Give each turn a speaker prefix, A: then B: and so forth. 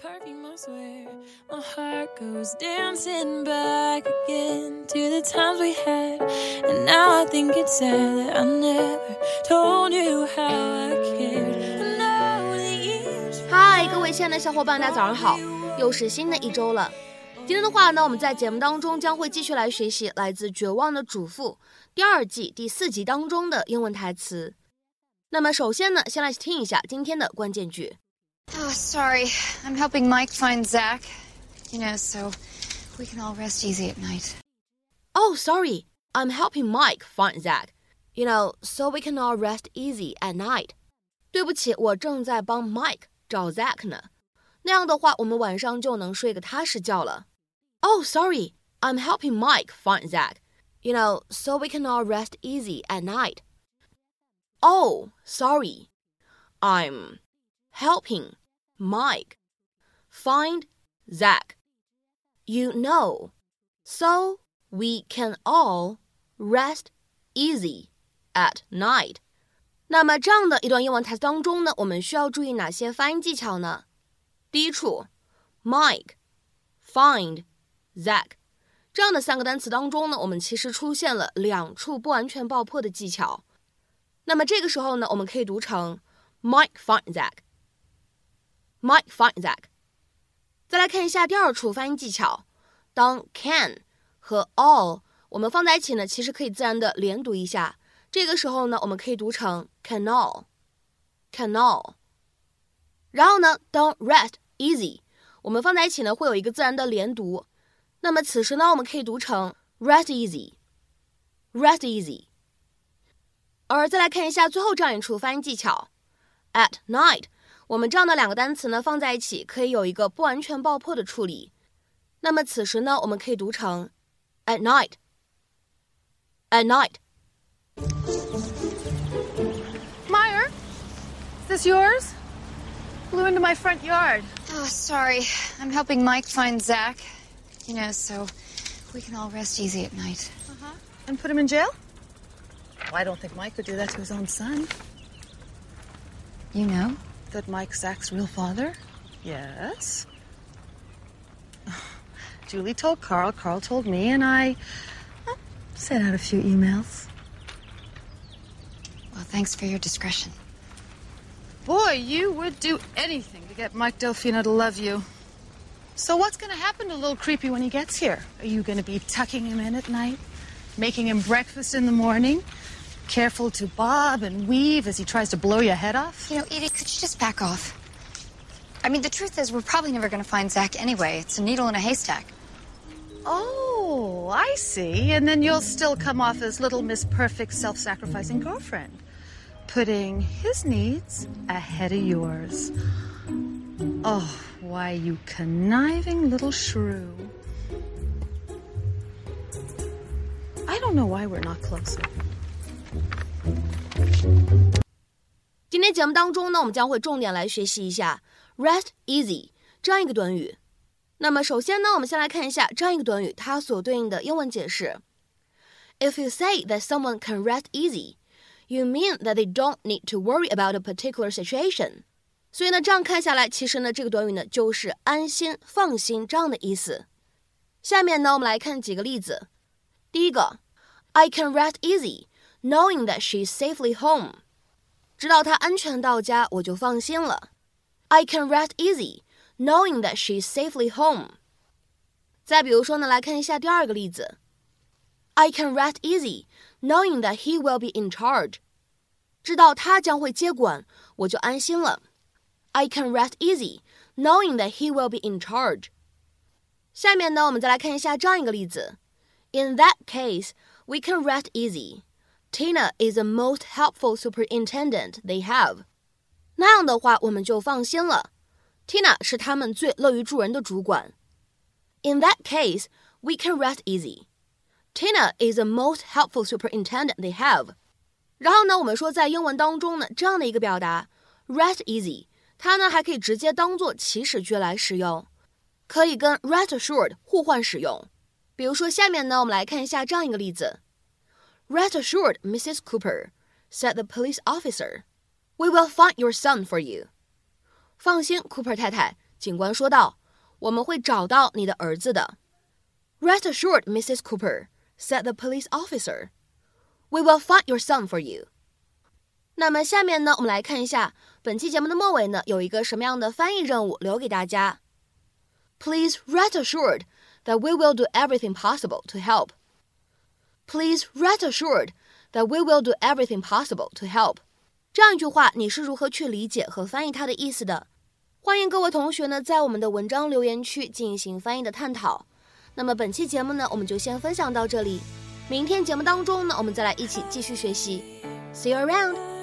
A: perfume, I swear. My heart goes dancing back again to the times we had. And now I think it's sad that I never told you how I cared. I know the years
B: 嗨，各位亲爱的小伙伴，大家早上好！又是新的一周了。今天的话呢，我们在节目当中将会继续来学习来自《绝望的主妇》第二季第四集当中的英文台词。那么首先呢，先来听一下今天的关键句。
C: Oh, sorry. I'm helping Mike find Zach. You know, so we can all rest easy at night.
B: Oh, sorry, I'm helping Mike find Zach. You know, so we can all rest easy at night. 对不起，我正在帮 Mike 找 Zach 呢。那样的话，我们晚上就能睡个踏实觉了。Oh, sorry, I'm helping Mike find Zach. You know, so we can all rest easy at night. Oh, sorry, I'm helping Mike find Zach. You know, so we can all rest easy at night. 那么这样的一段英文台词当中呢，我们需要注意哪些发音技巧呢？第一处，Mike、find、Zach 这样的三个单词当中呢，我们其实出现了两处不完全爆破的技巧。那么这个时候呢，我们可以读成 Mike find Zach。Mike find Zach。再来看一下第二处发音技巧，当 can 和 all 我们放在一起呢，其实可以自然的连读一下。这个时候呢，我们可以读成 can all，can all。然后呢，当 rest easy 我们放在一起呢，会有一个自然的连读。那么此时呢，我们可以读成 rest easy，rest easy。而再来看一下最后这样一处发音技巧，at night。 我们这样的两个单词呢放在一起，可以有一个不完全爆破的处理。那么此时呢，我们可以读成 at night。at night。
D: Meyer, is this yours? Blew into my front yard.
C: Oh, sorry. I'm helping Mike find Zach. You know, so we can all rest easy at night.
D: Uh-huh. And put him in jail? Well, I don't think Mike would do that to his own son.
C: You know?
D: That Mike Zach's real father? Yes. Julie told Carl, Carl told me, and I well, sent out a few emails.
C: Well, thanks for your discretion.
D: Boy, you would do anything to get Mike Delfino to love you. So what's going to happen to little creepy when he gets here? Are you going to be tucking him in at night, making him breakfast in the morning, careful to bob and weave as he tries to blow your head off?
C: You know, Edie, could you just back off? I mean, the truth is, we're probably never going to find Zach anyway. It's a needle in a haystack.
D: Oh, I see. And then you'll still come off as little Miss Perfect self sacrificing girlfriend, putting his needs ahead of yours. Oh, why, you conniving little shrew. I don't know why we're not closer.
B: 今天节目当中呢，我们将会重点来学习一下 rest easy 这样一个短语。那么首先呢，我们先来看一下这样一个短语它所对应的英文解释。If you say that someone can rest easy, you mean that they don't need to worry about a particular situation. 所以呢，这样看下来，其实呢，这个短语呢就是安心、放心这样的意思。下面呢，我们来看几个例子。第一个，I can rest easy knowing that she's safely home. 知道她安全到家，我就放心了。I can rest easy knowing that she's safely home. 再比如说呢，来看一下第二个例子。I can rest easy knowing that he will be in charge. 知道他将会接管，我就安心了。I can rest easy knowing that he will be in charge. 下面呢，我们再来看一下这样一个例子。In that case, we can rest easy. Tina is the most helpful superintendent they have. 那样的话，我们就放心了。Tina 是他们最乐于助人的主管。In that case, we can rest easy. Tina is the most helpful superintendent they have. 然后呢，我们说在英文当中呢，这样的一个表达 rest easy，它呢还可以直接当做祈使句来使用，可以跟 rest assured 互换使用。比如说下面呢，我们来看一下这样一个例子 ：Rest assured, Mrs. Cooper, said the police officer, "We will find your son for you." 放心，Cooper 太太， 警官说道：“我们会找到你的儿子的。” Rest assured, Mrs. Cooper," said the police officer. "We will find your son for you." 那么下面呢，我们来看一下本期节目的末尾呢，有一个什么样的翻译任务留给大家。Please rest assured that we will do everything possible to help. Please rest assured that we will do everything possible to help. 这样一句话，你是如何去理解和翻译它的意思的？欢迎各位同学呢，在我们的文章留言区进行翻译的探讨。那么本期节目呢，我们就先分享到这里。明天节目当中呢，我们再来一起继续学习。See you around.